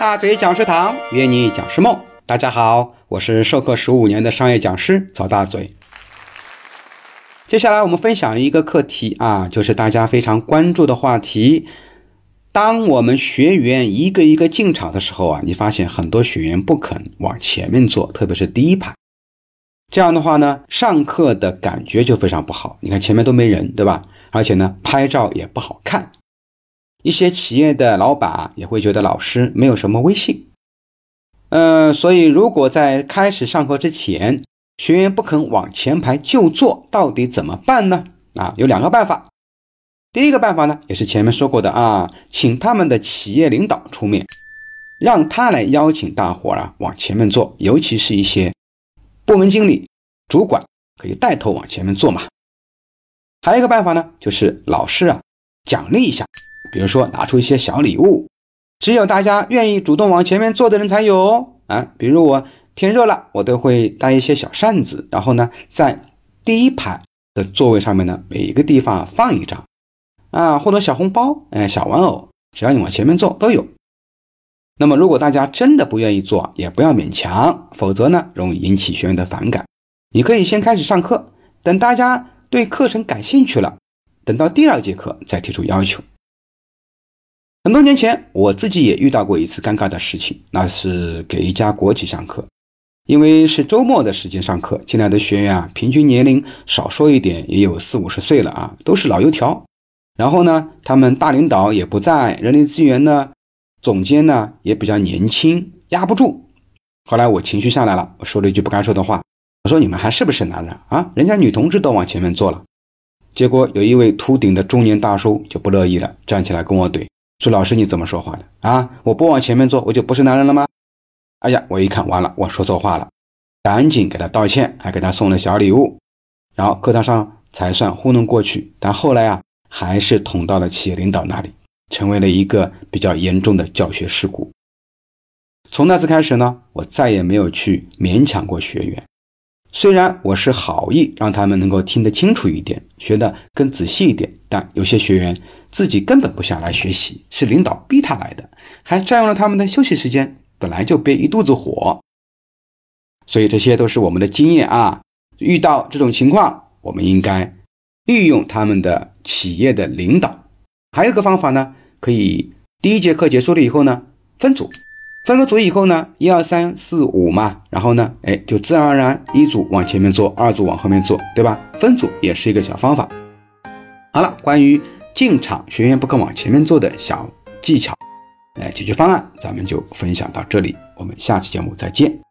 大嘴讲师堂约你讲师梦，大家好，我是授课十五年的商业讲师曹大嘴。接下来我们分享一个课题啊，就是大家非常关注的话题。当我们学员一个一个进场的时候啊，你发现很多学员不肯往前面坐，特别是第一排。这样的话呢，上课的感觉就非常不好。你看前面都没人，对吧？而且呢，拍照也不好看。一些企业的老板也会觉得老师没有什么威信，呃，所以如果在开始上课之前，学员不肯往前排就坐，到底怎么办呢？啊，有两个办法。第一个办法呢，也是前面说过的啊，请他们的企业领导出面，让他来邀请大伙儿啊往前面坐，尤其是一些部门经理、主管可以带头往前面坐嘛。还有一个办法呢，就是老师啊奖励一下。比如说拿出一些小礼物，只有大家愿意主动往前面坐的人才有啊。比如我天热了，我都会带一些小扇子，然后呢，在第一排的座位上面呢，每一个地方放一张啊，或者小红包，哎，小玩偶，只要你往前面坐都有。那么如果大家真的不愿意做，也不要勉强，否则呢，容易引起学员的反感。你可以先开始上课，等大家对课程感兴趣了，等到第二节课再提出要求。很多年前，我自己也遇到过一次尴尬的事情，那是给一家国企上课，因为是周末的时间上课，进来的学员啊，平均年龄少说一点也有四五十岁了啊，都是老油条。然后呢，他们大领导也不在，人力资源呢，总监呢也比较年轻，压不住。后来我情绪上来了，我说了一句不该说的话，我说你们还是不是男人啊？人家女同志都往前面坐了。结果有一位秃顶的中年大叔就不乐意了，站起来跟我怼。说老师你怎么说话的啊？我不往前面坐，我就不是男人了吗？哎呀，我一看完了，我说错话了，赶紧给他道歉，还给他送了小礼物，然后课堂上才算糊弄过去。但后来啊，还是捅到了企业领导那里，成为了一个比较严重的教学事故。从那次开始呢，我再也没有去勉强过学员。虽然我是好意，让他们能够听得清楚一点，学得更仔细一点，但有些学员自己根本不想来学习，是领导逼他来的，还占用了他们的休息时间，本来就憋一肚子火。所以这些都是我们的经验啊，遇到这种情况，我们应该利用他们的企业的领导。还有个方法呢，可以第一节课结束了以后呢，分组。分个组以后呢，一二三四五嘛，然后呢，哎，就自然而然一组往前面坐，二组往后面坐，对吧？分组也是一个小方法。好了，关于进场学员不肯往前面坐的小技巧，哎，解决方案，咱们就分享到这里，我们下期节目再见。